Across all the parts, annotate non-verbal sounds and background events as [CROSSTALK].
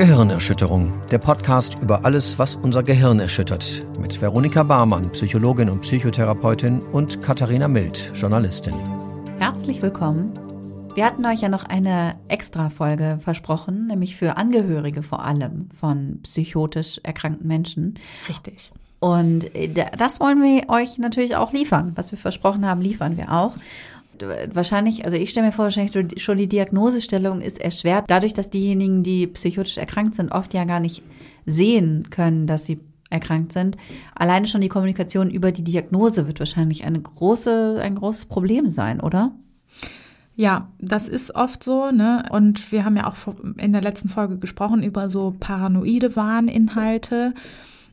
Gehirnerschütterung, der Podcast über alles, was unser Gehirn erschüttert. Mit Veronika Barmann, Psychologin und Psychotherapeutin und Katharina Mild, Journalistin. Herzlich willkommen. Wir hatten euch ja noch eine Extra-Folge versprochen, nämlich für Angehörige vor allem von psychotisch erkrankten Menschen. Richtig. Und äh, das wollen wir euch natürlich auch liefern. Was wir versprochen haben, liefern wir auch wahrscheinlich, also ich stelle mir vor, wahrscheinlich schon die Diagnosestellung ist erschwert, dadurch, dass diejenigen, die psychotisch erkrankt sind, oft ja gar nicht sehen können, dass sie erkrankt sind. Alleine schon die Kommunikation über die Diagnose wird wahrscheinlich eine große, ein großes Problem sein, oder? Ja, das ist oft so, ne? Und wir haben ja auch in der letzten Folge gesprochen über so paranoide Warninhalte.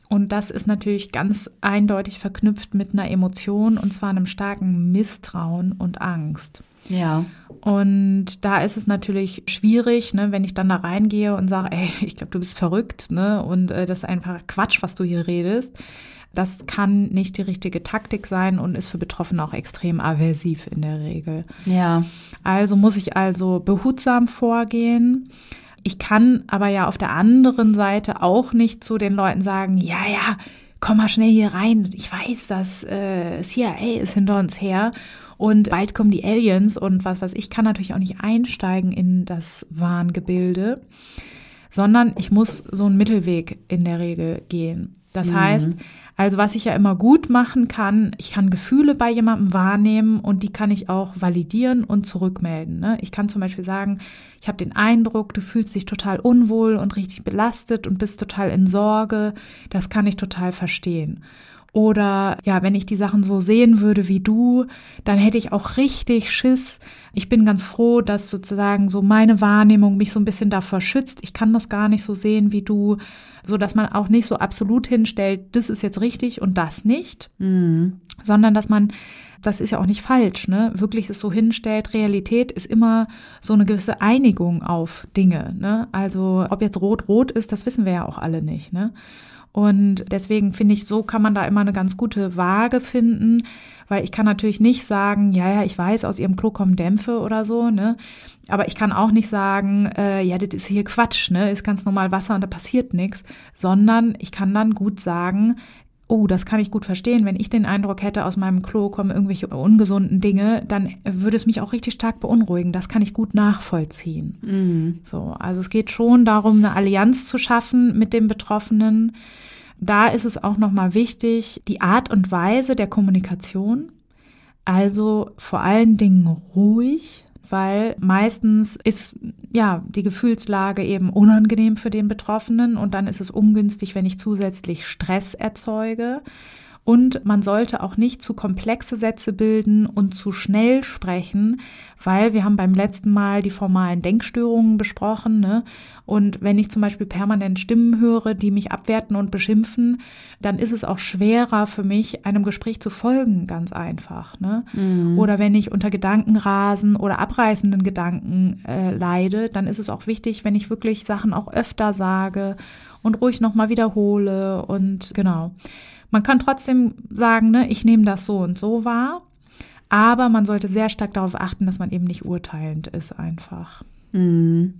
Und das ist natürlich ganz eindeutig verknüpft mit einer Emotion und zwar einem starken Misstrauen und Angst. Ja. Und da ist es natürlich schwierig, ne, wenn ich dann da reingehe und sage, ey, ich glaube, du bist verrückt, ne, und äh, das ist einfach Quatsch, was du hier redest. Das kann nicht die richtige Taktik sein und ist für Betroffene auch extrem aversiv in der Regel. Ja. Also muss ich also behutsam vorgehen ich kann aber ja auf der anderen Seite auch nicht zu den Leuten sagen, ja, ja, komm mal schnell hier rein. Ich weiß, dass äh, CIA ist hinter uns her und bald kommen die Aliens und was was ich kann natürlich auch nicht einsteigen in das Wahngebilde, sondern ich muss so einen Mittelweg in der Regel gehen. Das mhm. heißt, also was ich ja immer gut machen kann, ich kann Gefühle bei jemandem wahrnehmen und die kann ich auch validieren und zurückmelden. Ne? Ich kann zum Beispiel sagen, ich habe den Eindruck, du fühlst dich total unwohl und richtig belastet und bist total in Sorge. Das kann ich total verstehen. Oder ja, wenn ich die Sachen so sehen würde wie du, dann hätte ich auch richtig Schiss. Ich bin ganz froh, dass sozusagen so meine Wahrnehmung mich so ein bisschen davor schützt. Ich kann das gar nicht so sehen wie du, so dass man auch nicht so absolut hinstellt, das ist jetzt richtig und das nicht, mhm. sondern dass man das ist ja auch nicht falsch, ne? Wirklich es so hinstellt, Realität ist immer so eine gewisse Einigung auf Dinge, ne? Also, ob jetzt rot-rot ist, das wissen wir ja auch alle nicht, ne? Und deswegen finde ich, so kann man da immer eine ganz gute Waage finden, weil ich kann natürlich nicht sagen, ja, ja, ich weiß, aus ihrem Klo kommen Dämpfe oder so, ne? Aber ich kann auch nicht sagen, äh, ja, das ist hier Quatsch, ne? Ist ganz normal Wasser und da passiert nichts, sondern ich kann dann gut sagen, oh, das kann ich gut verstehen. Wenn ich den Eindruck hätte, aus meinem Klo kommen irgendwelche ungesunden Dinge, dann würde es mich auch richtig stark beunruhigen. Das kann ich gut nachvollziehen. Mhm. So, also es geht schon darum, eine Allianz zu schaffen mit dem Betroffenen. Da ist es auch nochmal wichtig, die Art und Weise der Kommunikation. Also vor allen Dingen ruhig, weil meistens ist ja die Gefühlslage eben unangenehm für den Betroffenen und dann ist es ungünstig, wenn ich zusätzlich Stress erzeuge. Und man sollte auch nicht zu komplexe Sätze bilden und zu schnell sprechen, weil wir haben beim letzten Mal die formalen Denkstörungen besprochen. Ne? Und wenn ich zum Beispiel permanent Stimmen höre, die mich abwerten und beschimpfen, dann ist es auch schwerer für mich, einem Gespräch zu folgen, ganz einfach. Ne? Mhm. Oder wenn ich unter Gedankenrasen oder abreißenden Gedanken äh, leide, dann ist es auch wichtig, wenn ich wirklich Sachen auch öfter sage und ruhig nochmal wiederhole und genau. Man kann trotzdem sagen, ne, ich nehme das so und so wahr, aber man sollte sehr stark darauf achten, dass man eben nicht urteilend ist einfach. Mhm.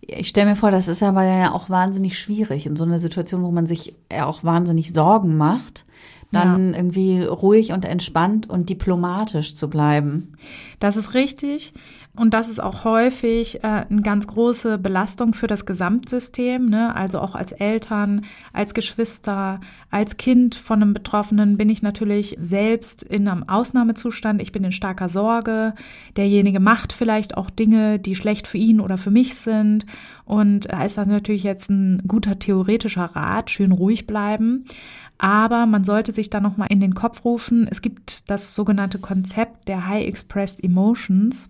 Ich stelle mir vor, das ist aber ja auch wahnsinnig schwierig in so einer Situation, wo man sich ja auch wahnsinnig Sorgen macht, dann ja. irgendwie ruhig und entspannt und diplomatisch zu bleiben. Das ist richtig. Und das ist auch häufig äh, eine ganz große Belastung für das Gesamtsystem. Ne? Also auch als Eltern, als Geschwister, als Kind von einem Betroffenen bin ich natürlich selbst in einem Ausnahmezustand. Ich bin in starker Sorge. Derjenige macht vielleicht auch Dinge, die schlecht für ihn oder für mich sind. Und da ist das natürlich jetzt ein guter theoretischer Rat, schön ruhig bleiben. Aber man sollte sich da nochmal in den Kopf rufen, es gibt das sogenannte Konzept der High Expressed Emotions.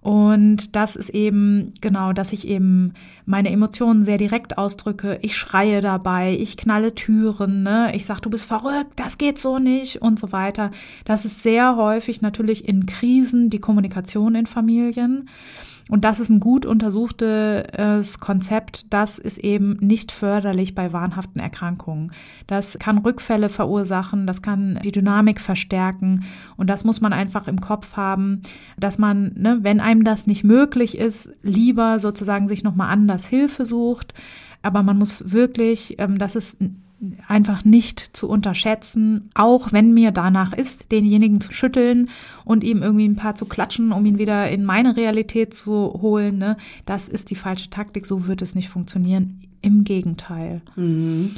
Und das ist eben, genau, dass ich eben meine Emotionen sehr direkt ausdrücke. Ich schreie dabei, ich knalle Türen, ne? ich sage, du bist verrückt, das geht so nicht und so weiter. Das ist sehr häufig natürlich in Krisen die Kommunikation in Familien. Und das ist ein gut untersuchtes Konzept. Das ist eben nicht förderlich bei wahnhaften Erkrankungen. Das kann Rückfälle verursachen, das kann die Dynamik verstärken. Und das muss man einfach im Kopf haben, dass man, ne, wenn einem das nicht möglich ist, lieber sozusagen sich nochmal anders Hilfe sucht. Aber man muss wirklich, ähm, das ist einfach nicht zu unterschätzen, auch wenn mir danach ist, denjenigen zu schütteln und ihm irgendwie ein paar zu klatschen, um ihn wieder in meine Realität zu holen. Ne? Das ist die falsche Taktik, so wird es nicht funktionieren. Im Gegenteil. Mhm.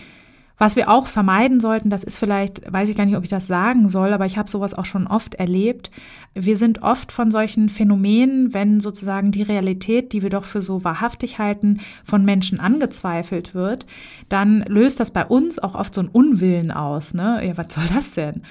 Was wir auch vermeiden sollten, das ist vielleicht, weiß ich gar nicht, ob ich das sagen soll, aber ich habe sowas auch schon oft erlebt. Wir sind oft von solchen Phänomenen, wenn sozusagen die Realität, die wir doch für so wahrhaftig halten, von Menschen angezweifelt wird, dann löst das bei uns auch oft so einen Unwillen aus. Ne? Ja, was soll das denn?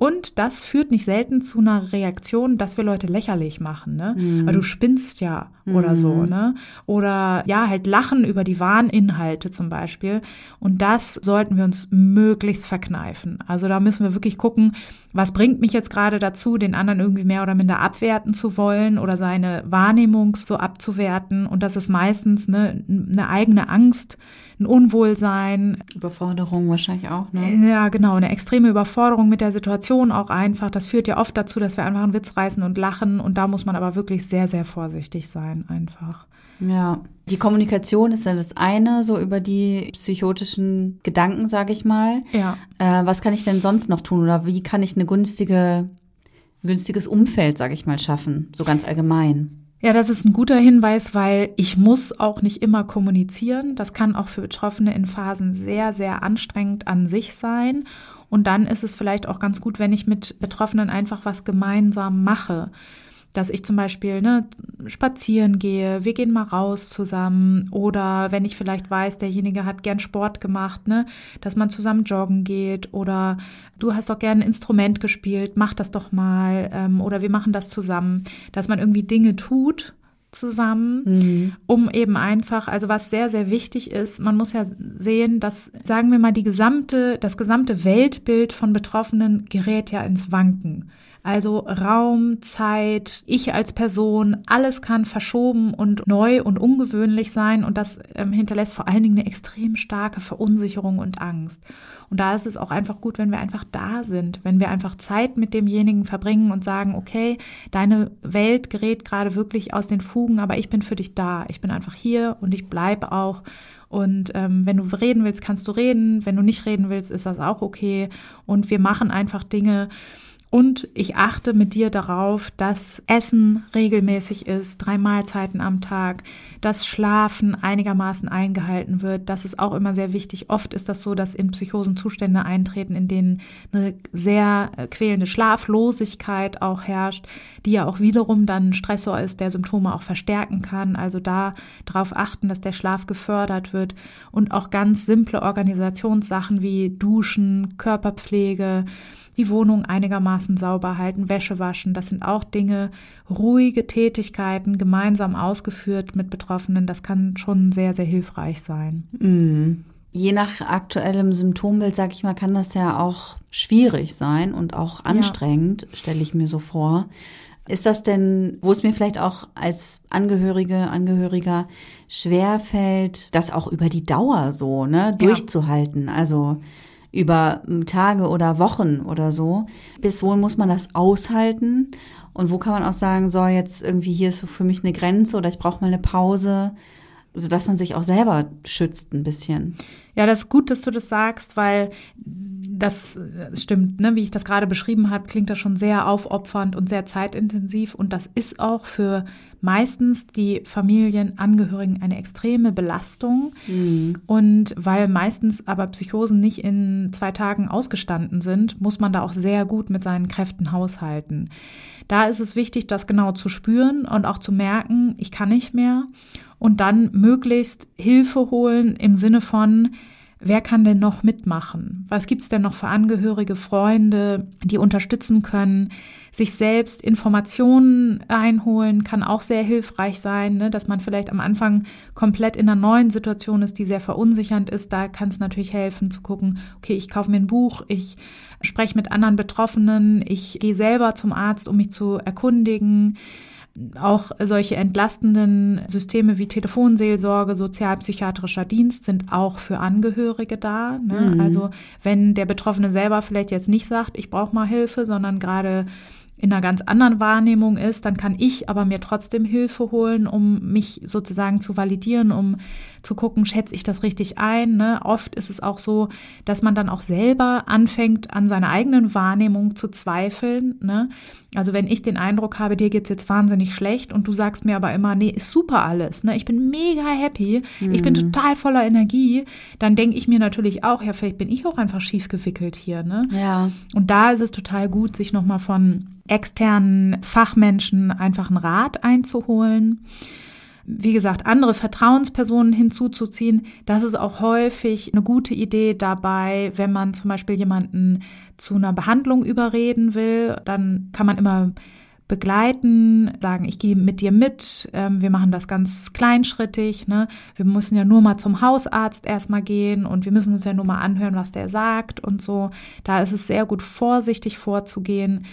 Und das führt nicht selten zu einer Reaktion, dass wir Leute lächerlich machen, ne? Mhm. Weil du spinnst ja oder mhm. so, ne? Oder ja, halt lachen über die wahren Inhalte zum Beispiel. Und das sollten wir uns möglichst verkneifen. Also da müssen wir wirklich gucken, was bringt mich jetzt gerade dazu, den anderen irgendwie mehr oder minder abwerten zu wollen oder seine Wahrnehmung so abzuwerten. Und das ist meistens ne, eine eigene Angst, ein Unwohlsein. Überforderung wahrscheinlich auch, ne? Ja, genau, eine extreme Überforderung mit der Situation auch einfach. Das führt ja oft dazu, dass wir einfach einen Witz reißen und lachen. Und da muss man aber wirklich sehr, sehr vorsichtig sein, einfach. Ja, die Kommunikation ist ja das eine, so über die psychotischen Gedanken, sage ich mal. Ja. Äh, was kann ich denn sonst noch tun oder wie kann ich eine günstige, günstiges Umfeld, sage ich mal, schaffen, so ganz allgemein? Ja, das ist ein guter Hinweis, weil ich muss auch nicht immer kommunizieren. Das kann auch für Betroffene in Phasen sehr, sehr anstrengend an sich sein. Und dann ist es vielleicht auch ganz gut, wenn ich mit Betroffenen einfach was gemeinsam mache dass ich zum Beispiel ne, spazieren gehe, wir gehen mal raus zusammen oder wenn ich vielleicht weiß, derjenige hat gern Sport gemacht, ne, dass man zusammen joggen geht oder du hast doch gern ein Instrument gespielt, mach das doch mal ähm, oder wir machen das zusammen, dass man irgendwie Dinge tut zusammen, mhm. um eben einfach, also was sehr, sehr wichtig ist, man muss ja sehen, dass, sagen wir mal, die gesamte, das gesamte Weltbild von Betroffenen gerät ja ins Wanken. Also Raum, Zeit, ich als Person, alles kann verschoben und neu und ungewöhnlich sein und das ähm, hinterlässt vor allen Dingen eine extrem starke Verunsicherung und Angst. Und da ist es auch einfach gut, wenn wir einfach da sind, wenn wir einfach Zeit mit demjenigen verbringen und sagen, okay, deine Welt gerät gerade wirklich aus den Fugen, aber ich bin für dich da. Ich bin einfach hier und ich bleibe auch. Und ähm, wenn du reden willst, kannst du reden. Wenn du nicht reden willst, ist das auch okay. Und wir machen einfach Dinge, und ich achte mit dir darauf, dass Essen regelmäßig ist, drei Mahlzeiten am Tag, dass Schlafen einigermaßen eingehalten wird. Das ist auch immer sehr wichtig. Oft ist das so, dass in Psychosen Zustände eintreten, in denen eine sehr äh, quälende Schlaflosigkeit auch herrscht, die ja auch wiederum dann Stressor ist, der Symptome auch verstärken kann. Also da darauf achten, dass der Schlaf gefördert wird und auch ganz simple Organisationssachen wie Duschen, Körperpflege, die Wohnung einigermaßen sauber halten, Wäsche waschen. Das sind auch Dinge, ruhige Tätigkeiten, gemeinsam ausgeführt mit Betroffenen. Das kann schon sehr, sehr hilfreich sein. Mhm. Je nach aktuellem Symptombild, sag ich mal, kann das ja auch schwierig sein und auch anstrengend, ja. stelle ich mir so vor. Ist das denn, wo es mir vielleicht auch als Angehörige, Angehöriger schwerfällt, das auch über die Dauer so, ne, durchzuhalten? Ja. Also, über Tage oder Wochen oder so. Bis wohin muss man das aushalten? Und wo kann man auch sagen, so jetzt irgendwie hier ist für mich eine Grenze oder ich brauche mal eine Pause, sodass man sich auch selber schützt ein bisschen. Ja, das ist gut, dass du das sagst, weil das stimmt, ne? wie ich das gerade beschrieben habe, klingt das schon sehr aufopfernd und sehr zeitintensiv und das ist auch für meistens die Familienangehörigen eine extreme Belastung. Mhm. Und weil meistens aber Psychosen nicht in zwei Tagen ausgestanden sind, muss man da auch sehr gut mit seinen Kräften haushalten. Da ist es wichtig, das genau zu spüren und auch zu merken, ich kann nicht mehr. Und dann möglichst Hilfe holen im Sinne von, Wer kann denn noch mitmachen? Was gibt's denn noch für Angehörige, Freunde, die unterstützen können? Sich selbst Informationen einholen kann auch sehr hilfreich sein, ne? dass man vielleicht am Anfang komplett in einer neuen Situation ist, die sehr verunsichernd ist. Da kann es natürlich helfen zu gucken, okay, ich kaufe mir ein Buch, ich spreche mit anderen Betroffenen, ich gehe selber zum Arzt, um mich zu erkundigen auch solche entlastenden Systeme wie Telefonseelsorge, sozialpsychiatrischer Dienst sind auch für Angehörige da. Ne? Mhm. Also wenn der Betroffene selber vielleicht jetzt nicht sagt, ich brauche mal Hilfe, sondern gerade in einer ganz anderen Wahrnehmung ist, dann kann ich aber mir trotzdem Hilfe holen, um mich sozusagen zu validieren, um zu gucken, schätze ich das richtig ein. Ne? Oft ist es auch so, dass man dann auch selber anfängt, an seiner eigenen Wahrnehmung zu zweifeln. Ne? Also wenn ich den Eindruck habe, dir geht's jetzt wahnsinnig schlecht und du sagst mir aber immer, nee, ist super alles, ne? ich bin mega happy, mhm. ich bin mhm. total voller Energie, dann denke ich mir natürlich auch, ja, vielleicht bin ich auch einfach schief gewickelt hier. Ne? Ja. Und da ist es total gut, sich nochmal von externen Fachmenschen einfach einen Rat einzuholen wie gesagt, andere Vertrauenspersonen hinzuzuziehen, das ist auch häufig eine gute Idee dabei, wenn man zum Beispiel jemanden zu einer Behandlung überreden will, dann kann man immer begleiten, sagen, ich gehe mit dir mit, ähm, wir machen das ganz kleinschrittig, ne? wir müssen ja nur mal zum Hausarzt erstmal gehen und wir müssen uns ja nur mal anhören, was der sagt und so. Da ist es sehr gut vorsichtig vorzugehen.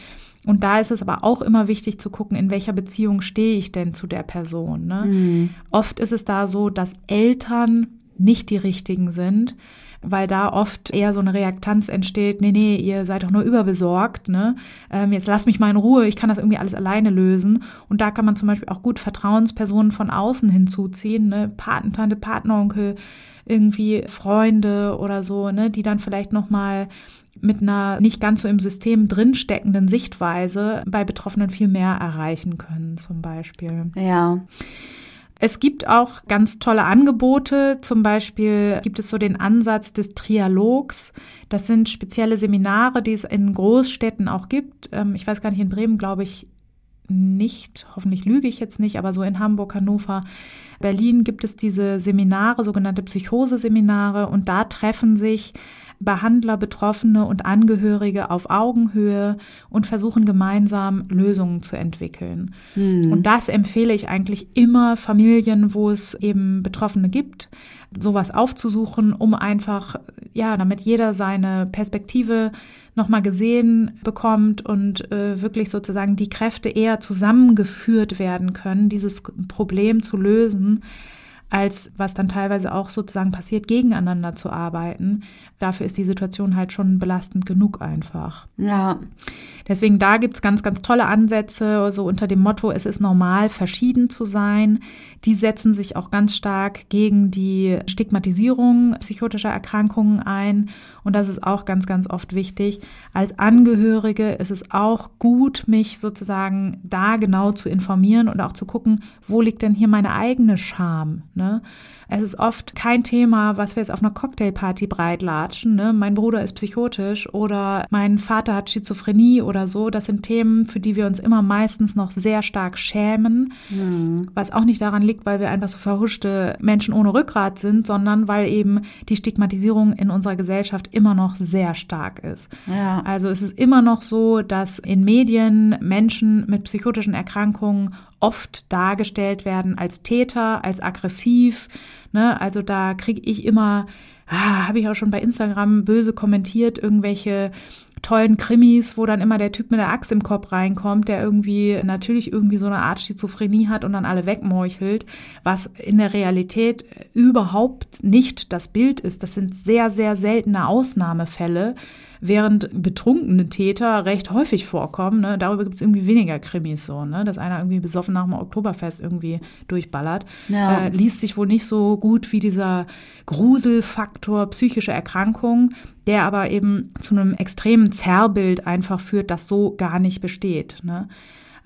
Und da ist es aber auch immer wichtig zu gucken, in welcher Beziehung stehe ich denn zu der Person. Ne? Mhm. Oft ist es da so, dass Eltern nicht die richtigen sind, weil da oft eher so eine Reaktanz entsteht, nee, nee, ihr seid doch nur überbesorgt, ne? Ähm, jetzt lasst mich mal in Ruhe, ich kann das irgendwie alles alleine lösen. Und da kann man zum Beispiel auch gut Vertrauenspersonen von außen hinzuziehen, ne? Patentante, Partneronkel, irgendwie Freunde oder so, ne, die dann vielleicht nochmal mit einer nicht ganz so im System drinsteckenden Sichtweise bei Betroffenen viel mehr erreichen können, zum Beispiel. Ja. Es gibt auch ganz tolle Angebote. Zum Beispiel gibt es so den Ansatz des Trialogs. Das sind spezielle Seminare, die es in Großstädten auch gibt. Ähm, ich weiß gar nicht, in Bremen glaube ich nicht. Hoffentlich lüge ich jetzt nicht, aber so in Hamburg, Hannover, Berlin gibt es diese Seminare, sogenannte Psychoseseminare. Und da treffen sich Behandler, Betroffene und Angehörige auf Augenhöhe und versuchen gemeinsam Lösungen zu entwickeln. Mhm. Und das empfehle ich eigentlich immer Familien, wo es eben Betroffene gibt, sowas aufzusuchen, um einfach, ja, damit jeder seine Perspektive nochmal gesehen bekommt und äh, wirklich sozusagen die Kräfte eher zusammengeführt werden können, dieses Problem zu lösen, als was dann teilweise auch sozusagen passiert, gegeneinander zu arbeiten. Dafür ist die Situation halt schon belastend genug einfach. Ja. Deswegen da gibt's ganz, ganz tolle Ansätze, so unter dem Motto, es ist normal, verschieden zu sein. Die setzen sich auch ganz stark gegen die Stigmatisierung psychotischer Erkrankungen ein. Und das ist auch ganz, ganz oft wichtig. Als Angehörige ist es auch gut, mich sozusagen da genau zu informieren und auch zu gucken, wo liegt denn hier meine eigene Scham? Ne? Es ist oft kein Thema, was wir jetzt auf einer Cocktailparty breitlatschen. Ne? Mein Bruder ist psychotisch oder mein Vater hat Schizophrenie oder so. Das sind Themen, für die wir uns immer meistens noch sehr stark schämen. Mhm. Was auch nicht daran liegt, weil wir einfach so verhuschte Menschen ohne Rückgrat sind, sondern weil eben die Stigmatisierung in unserer Gesellschaft immer noch sehr stark ist. Ja. Also es ist immer noch so, dass in Medien Menschen mit psychotischen Erkrankungen oft dargestellt werden als Täter, als aggressiv. Ne? Also da kriege ich immer, ah, habe ich auch schon bei Instagram böse kommentiert, irgendwelche tollen Krimis, wo dann immer der Typ mit der Axt im Kopf reinkommt, der irgendwie natürlich irgendwie so eine Art Schizophrenie hat und dann alle wegmeuchelt, was in der Realität überhaupt nicht das Bild ist. Das sind sehr, sehr seltene Ausnahmefälle während betrunkene Täter recht häufig vorkommen. Ne? Darüber gibt es irgendwie weniger Krimis so, ne? dass einer irgendwie besoffen nach dem Oktoberfest irgendwie durchballert. Ja. Äh, liest sich wohl nicht so gut wie dieser Gruselfaktor psychische Erkrankung, der aber eben zu einem extremen Zerrbild einfach führt, das so gar nicht besteht. Ne?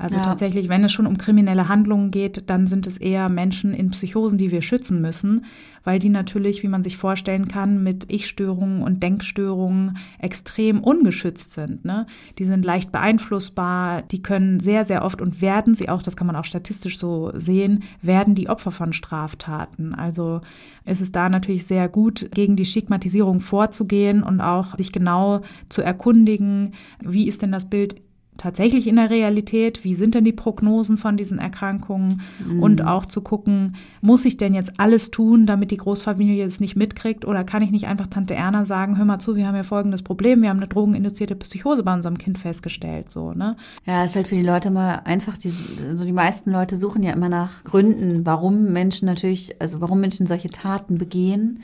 Also ja. tatsächlich, wenn es schon um kriminelle Handlungen geht, dann sind es eher Menschen in Psychosen, die wir schützen müssen, weil die natürlich, wie man sich vorstellen kann, mit Ich-Störungen und Denkstörungen extrem ungeschützt sind. Ne? Die sind leicht beeinflussbar, die können sehr, sehr oft und werden sie auch, das kann man auch statistisch so sehen, werden die Opfer von Straftaten. Also ist es da natürlich sehr gut, gegen die Stigmatisierung vorzugehen und auch sich genau zu erkundigen, wie ist denn das Bild tatsächlich in der Realität? Wie sind denn die Prognosen von diesen Erkrankungen? Mhm. Und auch zu gucken, muss ich denn jetzt alles tun, damit die Großfamilie es nicht mitkriegt? Oder kann ich nicht einfach Tante Erna sagen, hör mal zu, wir haben ja folgendes Problem, wir haben eine drogeninduzierte Psychose bei unserem Kind festgestellt, so, ne? Ja, ist halt für die Leute mal einfach, die, also die meisten Leute suchen ja immer nach Gründen, warum Menschen natürlich, also warum Menschen solche Taten begehen.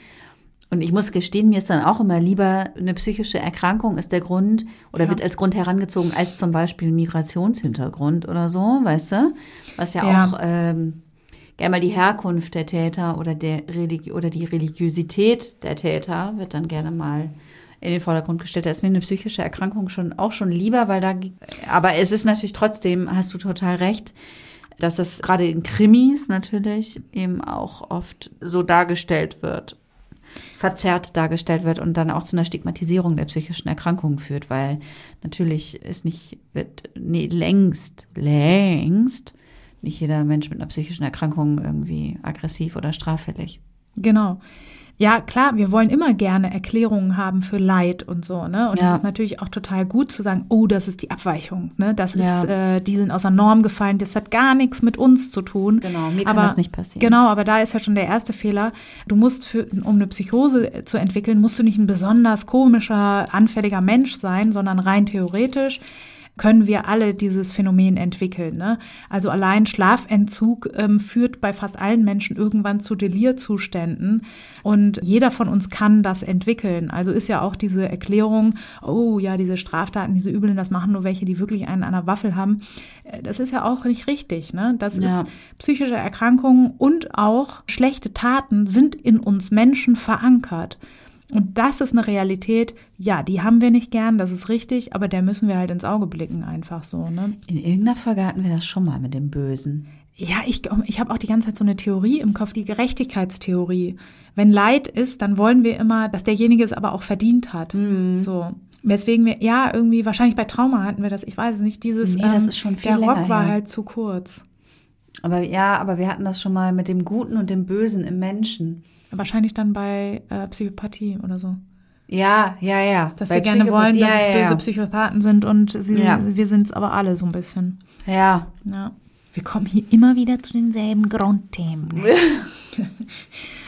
Und ich muss gestehen, mir ist dann auch immer lieber, eine psychische Erkrankung ist der Grund oder ja. wird als Grund herangezogen, als zum Beispiel Migrationshintergrund oder so, weißt du? Was ja, ja. auch ähm, gerne mal die Herkunft der Täter oder, der Religi oder die Religiosität der Täter wird dann gerne mal in den Vordergrund gestellt. Da ist mir eine psychische Erkrankung schon auch schon lieber, weil da, aber es ist natürlich trotzdem, hast du total recht, dass das gerade in Krimis natürlich eben auch oft so dargestellt wird verzerrt dargestellt wird und dann auch zu einer Stigmatisierung der psychischen Erkrankungen führt, weil natürlich ist nicht, wird nee, längst, längst nicht jeder Mensch mit einer psychischen Erkrankung irgendwie aggressiv oder straffällig. Genau. Ja, klar, wir wollen immer gerne Erklärungen haben für Leid und so, ne? Und ja. es ist natürlich auch total gut zu sagen, oh, das ist die Abweichung, ne? Das ja. ist, äh, die sind außer Norm gefallen, das hat gar nichts mit uns zu tun. Genau, mir kann aber, das nicht passieren. Genau, aber da ist ja schon der erste Fehler. Du musst für, um eine Psychose zu entwickeln, musst du nicht ein besonders komischer, anfälliger Mensch sein, sondern rein theoretisch können wir alle dieses Phänomen entwickeln. Ne? Also allein Schlafentzug ähm, führt bei fast allen Menschen irgendwann zu Delirzuständen und jeder von uns kann das entwickeln. Also ist ja auch diese Erklärung, oh ja, diese Straftaten, diese Übeln, das machen nur welche, die wirklich einen an der Waffel haben. Äh, das ist ja auch nicht richtig. Ne? Das ja. ist psychische Erkrankungen und auch schlechte Taten sind in uns Menschen verankert. Und das ist eine Realität, ja, die haben wir nicht gern, das ist richtig, aber der müssen wir halt ins Auge blicken, einfach so. Ne? In irgendeiner Folge hatten wir das schon mal mit dem Bösen. Ja, ich, ich habe auch die ganze Zeit so eine Theorie im Kopf, die Gerechtigkeitstheorie. Wenn Leid ist, dann wollen wir immer, dass derjenige es aber auch verdient hat. Mhm. So. Weswegen wir, ja, irgendwie, wahrscheinlich bei Trauma hatten wir das, ich weiß es nicht, dieses, nee, das ähm, ist schon viel der Rock war ja. halt zu kurz. Aber ja, aber wir hatten das schon mal mit dem Guten und dem Bösen im Menschen. Wahrscheinlich dann bei äh, Psychopathie oder so. Ja, ja, ja. Dass bei wir gerne wollen, dass ja, es böse ja. Psychopathen sind und sie, wir sind es aber alle so ein bisschen. Ja. Ja. Wir kommen hier immer wieder zu denselben Grundthemen. Ne? [LAUGHS]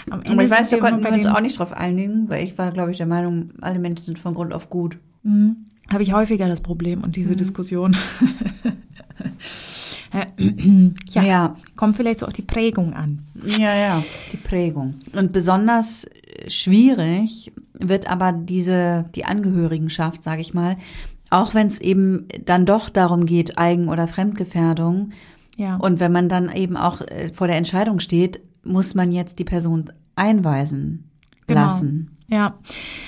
Am Ende aber ich weiß, da konnten wir uns auch nicht drauf einigen, weil ich war, glaube ich, der Meinung, alle Menschen sind von Grund auf gut. Mhm. Habe ich häufiger das Problem und diese mhm. Diskussion. [LAUGHS] ja, ja, kommt vielleicht so auch die Prägung an. Ja, ja, die Prägung. Und besonders schwierig wird aber diese, die Angehörigenschaft, sage ich mal, auch wenn es eben dann doch darum geht, Eigen- oder Fremdgefährdung. Ja. Und wenn man dann eben auch äh, vor der Entscheidung steht, muss man jetzt die Person einweisen genau. lassen. Ja,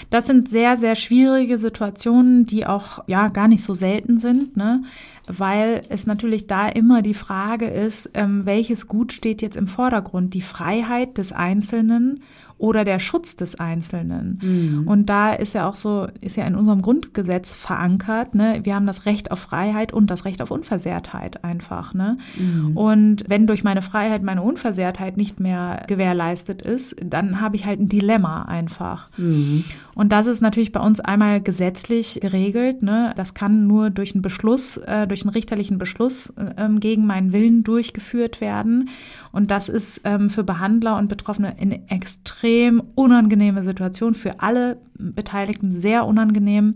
das sind sehr, sehr schwierige Situationen, die auch ja gar nicht so selten sind, ne? weil es natürlich da immer die Frage ist, ähm, welches Gut steht jetzt im Vordergrund? Die Freiheit des Einzelnen oder der Schutz des Einzelnen. Mhm. Und da ist ja auch so, ist ja in unserem Grundgesetz verankert, ne? Wir haben das Recht auf Freiheit und das Recht auf Unversehrtheit einfach, ne? Mhm. Und wenn durch meine Freiheit meine Unversehrtheit nicht mehr gewährleistet ist, dann habe ich halt ein Dilemma einfach. Mhm. Und das ist natürlich bei uns einmal gesetzlich geregelt. Ne? Das kann nur durch einen Beschluss, äh, durch einen richterlichen Beschluss äh, ähm, gegen meinen Willen durchgeführt werden. Und das ist ähm, für Behandler und Betroffene eine extrem unangenehme Situation, für alle Beteiligten sehr unangenehm,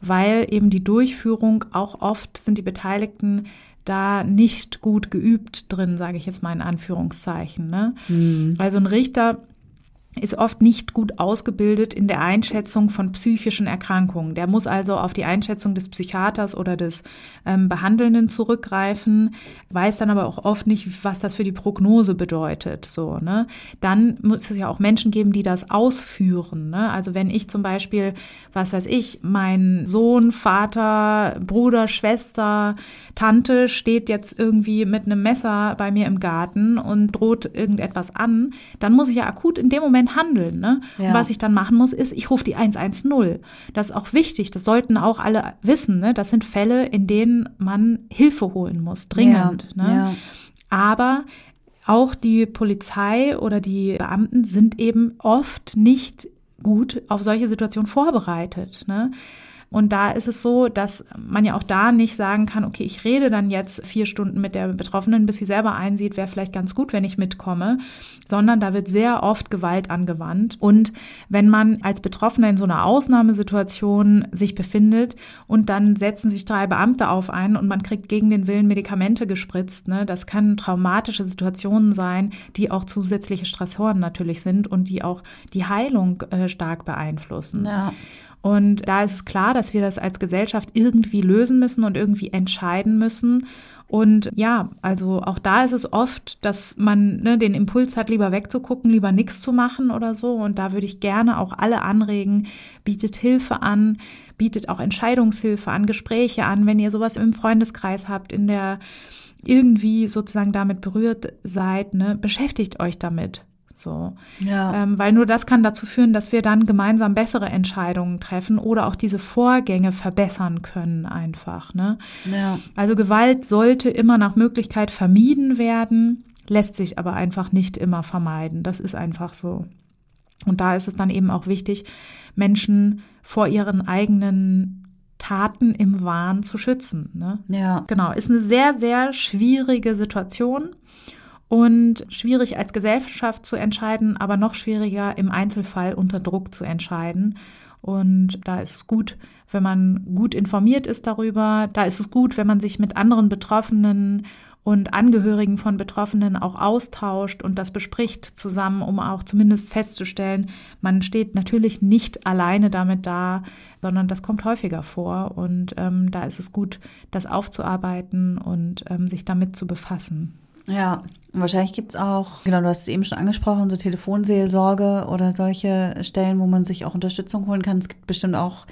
weil eben die Durchführung auch oft sind die Beteiligten da nicht gut geübt drin, sage ich jetzt mal in Anführungszeichen. Ne? Mhm. Also ein Richter ist oft nicht gut ausgebildet in der Einschätzung von psychischen Erkrankungen. Der muss also auf die Einschätzung des Psychiaters oder des ähm, Behandelnden zurückgreifen, weiß dann aber auch oft nicht, was das für die Prognose bedeutet. So, ne? Dann muss es ja auch Menschen geben, die das ausführen. Ne? Also wenn ich zum Beispiel, was weiß ich, mein Sohn, Vater, Bruder, Schwester, Tante steht jetzt irgendwie mit einem Messer bei mir im Garten und droht irgendetwas an, dann muss ich ja akut in dem Moment Moment handeln. Ne? Ja. Und was ich dann machen muss, ist, ich rufe die 110. Das ist auch wichtig, das sollten auch alle wissen. Ne? Das sind Fälle, in denen man Hilfe holen muss, dringend. Ja. Ne? Ja. Aber auch die Polizei oder die Beamten sind eben oft nicht gut auf solche Situationen vorbereitet. Ne? Und da ist es so, dass man ja auch da nicht sagen kann, okay, ich rede dann jetzt vier Stunden mit der Betroffenen, bis sie selber einsieht, wäre vielleicht ganz gut, wenn ich mitkomme, sondern da wird sehr oft Gewalt angewandt. Und wenn man als Betroffener in so einer Ausnahmesituation sich befindet und dann setzen sich drei Beamte auf einen und man kriegt gegen den Willen Medikamente gespritzt, ne, das kann traumatische Situationen sein, die auch zusätzliche Stressoren natürlich sind und die auch die Heilung äh, stark beeinflussen. Ja. Und da ist klar, dass wir das als Gesellschaft irgendwie lösen müssen und irgendwie entscheiden müssen. Und ja, also auch da ist es oft, dass man ne, den Impuls hat, lieber wegzugucken, lieber nichts zu machen oder so. Und da würde ich gerne auch alle anregen, bietet Hilfe an, bietet auch Entscheidungshilfe an, Gespräche an, wenn ihr sowas im Freundeskreis habt, in der irgendwie sozusagen damit berührt seid, ne, beschäftigt euch damit. So. Ja. Ähm, weil nur das kann dazu führen, dass wir dann gemeinsam bessere Entscheidungen treffen oder auch diese Vorgänge verbessern können einfach. Ne? Ja. Also Gewalt sollte immer nach Möglichkeit vermieden werden, lässt sich aber einfach nicht immer vermeiden. Das ist einfach so. Und da ist es dann eben auch wichtig, Menschen vor ihren eigenen Taten im Wahn zu schützen. Ne? Ja. Genau, ist eine sehr, sehr schwierige Situation und schwierig als Gesellschaft zu entscheiden, aber noch schwieriger im Einzelfall unter Druck zu entscheiden. Und da ist es gut, wenn man gut informiert ist darüber. Da ist es gut, wenn man sich mit anderen Betroffenen und Angehörigen von Betroffenen auch austauscht und das bespricht zusammen, um auch zumindest festzustellen, man steht natürlich nicht alleine damit da, sondern das kommt häufiger vor. Und ähm, da ist es gut, das aufzuarbeiten und ähm, sich damit zu befassen. Ja, wahrscheinlich gibt's auch, genau, du hast es eben schon angesprochen, so Telefonseelsorge oder solche Stellen, wo man sich auch Unterstützung holen kann. Es gibt bestimmt auch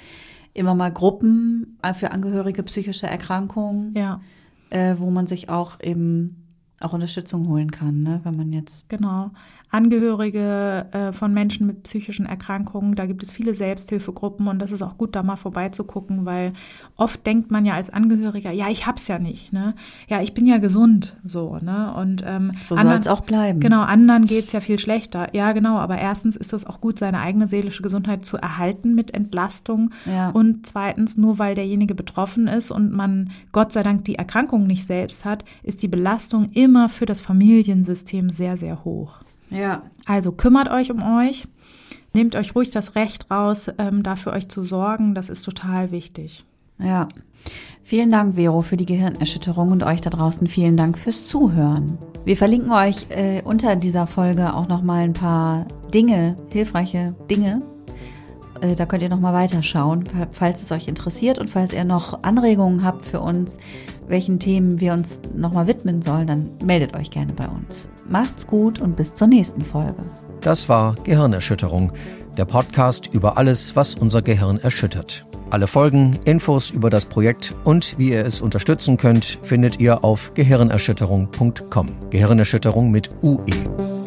immer mal Gruppen für Angehörige psychischer Erkrankungen, ja. äh, wo man sich auch eben auch Unterstützung holen kann, ne? wenn man jetzt. Genau. Angehörige äh, von Menschen mit psychischen Erkrankungen. Da gibt es viele Selbsthilfegruppen und das ist auch gut, da mal vorbeizugucken, weil oft denkt man ja als Angehöriger, ja, ich hab's ja nicht, ne? Ja, ich bin ja gesund, so, ne? Und ähm, so soll es auch bleiben. Genau, anderen geht's ja viel schlechter. Ja, genau. Aber erstens ist es auch gut, seine eigene seelische Gesundheit zu erhalten mit Entlastung. Ja. Und zweitens, nur weil derjenige betroffen ist und man Gott sei Dank die Erkrankung nicht selbst hat, ist die Belastung immer für das Familiensystem sehr, sehr hoch. Ja. Also kümmert euch um euch. Nehmt euch ruhig das Recht raus, ähm, dafür euch zu sorgen. Das ist total wichtig. Ja. Vielen Dank, Vero, für die Gehirnerschütterung und euch da draußen vielen Dank fürs Zuhören. Wir verlinken euch äh, unter dieser Folge auch nochmal ein paar Dinge, hilfreiche Dinge. Äh, da könnt ihr nochmal weiterschauen, falls es euch interessiert und falls ihr noch Anregungen habt für uns, welchen Themen wir uns nochmal widmen sollen, dann meldet euch gerne bei uns. Macht's gut und bis zur nächsten Folge. Das war Gehirnerschütterung, der Podcast über alles, was unser Gehirn erschüttert. Alle Folgen, Infos über das Projekt und wie ihr es unterstützen könnt, findet ihr auf gehirnerschütterung.com. Gehirnerschütterung mit UE.